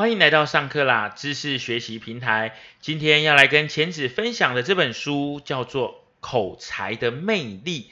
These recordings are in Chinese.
欢迎来到上课啦知识学习平台。今天要来跟钱子分享的这本书叫做《口才的魅力》。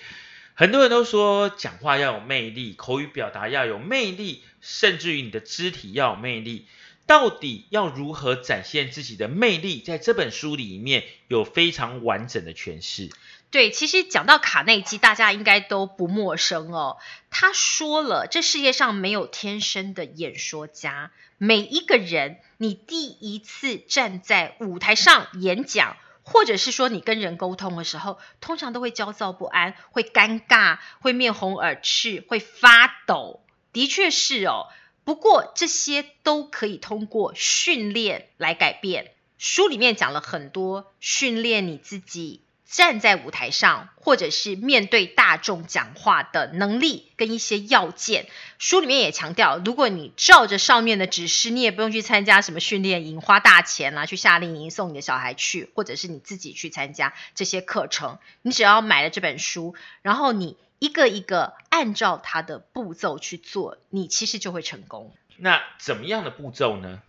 很多人都说讲话要有魅力，口语表达要有魅力，甚至于你的肢体要有魅力。到底要如何展现自己的魅力？在这本书里面有非常完整的诠释。对，其实讲到卡内基，大家应该都不陌生哦。他说了，这世界上没有天生的演说家。每一个人，你第一次站在舞台上演讲，或者是说你跟人沟通的时候，通常都会焦躁不安，会尴尬，会面红耳赤，会发抖。的确是哦。不过这些都可以通过训练来改变。书里面讲了很多训练你自己。站在舞台上，或者是面对大众讲话的能力跟一些要件，书里面也强调，如果你照着上面的指示，你也不用去参加什么训练营，花大钱啊，去夏令营送你的小孩去，或者是你自己去参加这些课程，你只要买了这本书，然后你一个一个按照它的步骤去做，你其实就会成功。那怎么样的步骤呢？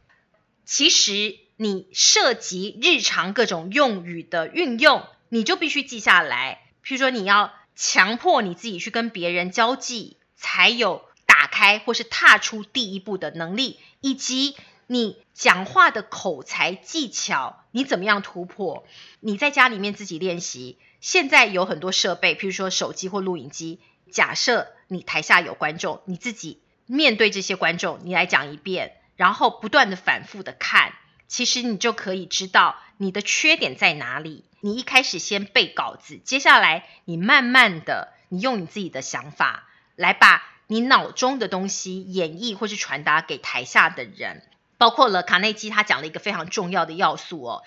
其实你涉及日常各种用语的运用。你就必须记下来，譬如说你要强迫你自己去跟别人交际，才有打开或是踏出第一步的能力，以及你讲话的口才技巧，你怎么样突破？你在家里面自己练习。现在有很多设备，譬如说手机或录影机。假设你台下有观众，你自己面对这些观众，你来讲一遍，然后不断的反复的看。其实你就可以知道你的缺点在哪里。你一开始先背稿子，接下来你慢慢的，你用你自己的想法来把你脑中的东西演绎或是传达给台下的人。包括了卡内基，他讲了一个非常重要的要素哦。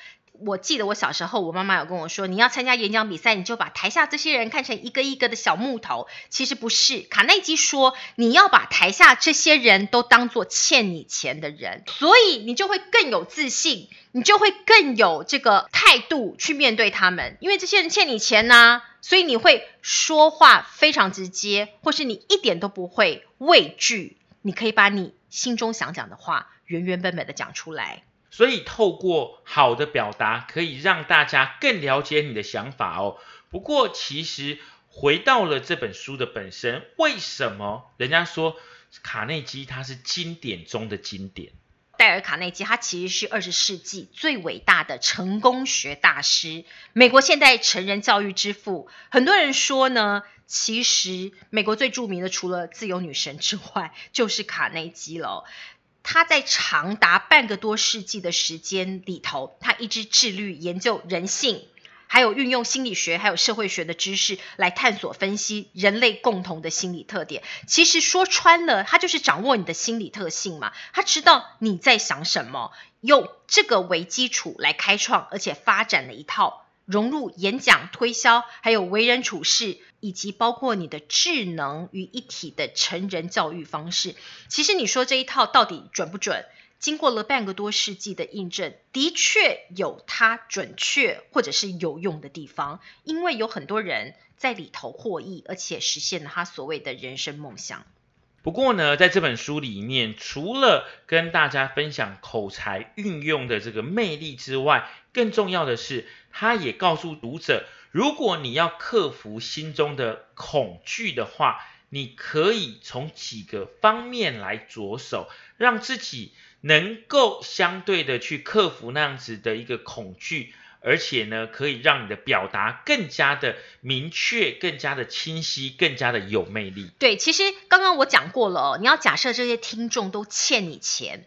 我记得我小时候，我妈妈有跟我说，你要参加演讲比赛，你就把台下这些人看成一个一个的小木头。其实不是，卡内基说，你要把台下这些人都当做欠你钱的人，所以你就会更有自信，你就会更有这个态度去面对他们，因为这些人欠你钱呐，所以你会说话非常直接，或是你一点都不会畏惧，你可以把你心中想讲的话原原本本的讲出来。所以，透过好的表达，可以让大家更了解你的想法哦。不过，其实回到了这本书的本身，为什么人家说卡内基他是经典中的经典？戴尔·卡内基他其实是二十世纪最伟大的成功学大师，美国现代成人教育之父。很多人说呢，其实美国最著名的除了自由女神之外，就是卡内基了。他在长达半个多世纪的时间里头，他一直致力研究人性，还有运用心理学还有社会学的知识来探索分析人类共同的心理特点。其实说穿了，他就是掌握你的心理特性嘛。他知道你在想什么，用这个为基础来开创，而且发展了一套融入演讲、推销，还有为人处事。以及包括你的智能于一体的成人教育方式，其实你说这一套到底准不准？经过了半个多世纪的印证，的确有它准确或者是有用的地方，因为有很多人在里头获益，而且实现了他所谓的人生梦想。不过呢，在这本书里面，除了跟大家分享口才运用的这个魅力之外，更重要的是，他也告诉读者。如果你要克服心中的恐惧的话，你可以从几个方面来着手，让自己能够相对的去克服那样子的一个恐惧，而且呢，可以让你的表达更加的明确、更加的清晰、更加的有魅力。对，其实刚刚我讲过了哦，你要假设这些听众都欠你钱。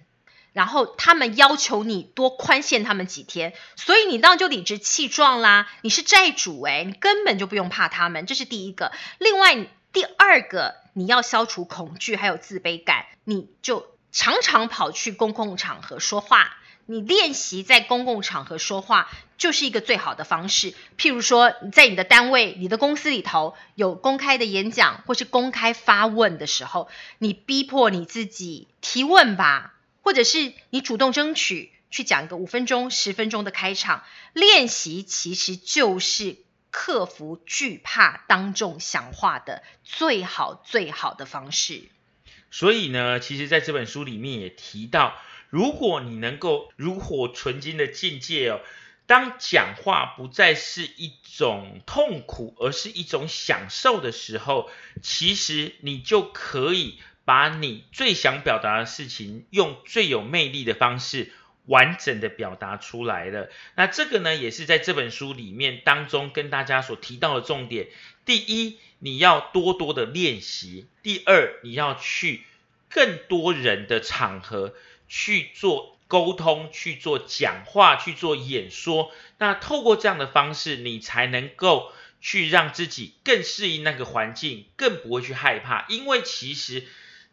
然后他们要求你多宽限他们几天，所以你当然就理直气壮啦。你是债主诶，你根本就不用怕他们，这是第一个。另外，第二个，你要消除恐惧还有自卑感，你就常常跑去公共场合说话。你练习在公共场合说话，就是一个最好的方式。譬如说，在你的单位、你的公司里头有公开的演讲或是公开发问的时候，你逼迫你自己提问吧。或者是你主动争取去讲一个五分钟、十分钟的开场练习，其实就是克服惧怕当众讲话的最好最好的方式。所以呢，其实在这本书里面也提到，如果你能够炉火纯青的境界哦，当讲话不再是一种痛苦，而是一种享受的时候，其实你就可以把你最想表达的事情，用最有魅力的方式。完整的表达出来了。那这个呢，也是在这本书里面当中跟大家所提到的重点。第一，你要多多的练习；第二，你要去更多人的场合去做沟通、去做讲话、去做演说。那透过这样的方式，你才能够去让自己更适应那个环境，更不会去害怕。因为其实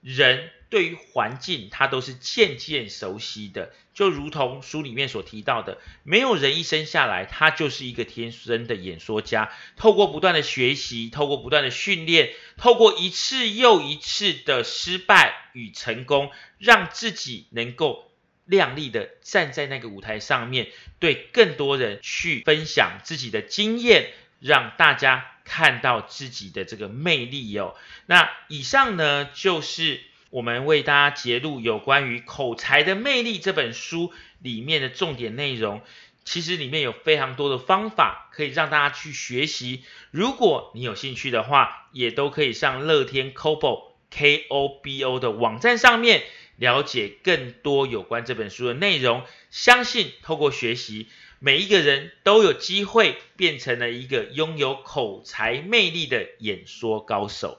人。对于环境，他都是渐渐熟悉的，就如同书里面所提到的，没有人一生下来，他就是一个天生的演说家。透过不断的学习，透过不断的训练，透过一次又一次的失败与成功，让自己能够亮丽的站在那个舞台上面，对更多人去分享自己的经验，让大家看到自己的这个魅力哟。那以上呢，就是。我们为大家揭露有关于《口才的魅力》这本书里面的重点内容，其实里面有非常多的方法可以让大家去学习。如果你有兴趣的话，也都可以上乐天 Kobo K O B O 的网站上面了解更多有关这本书的内容。相信透过学习，每一个人都有机会变成了一个拥有口才魅力的演说高手。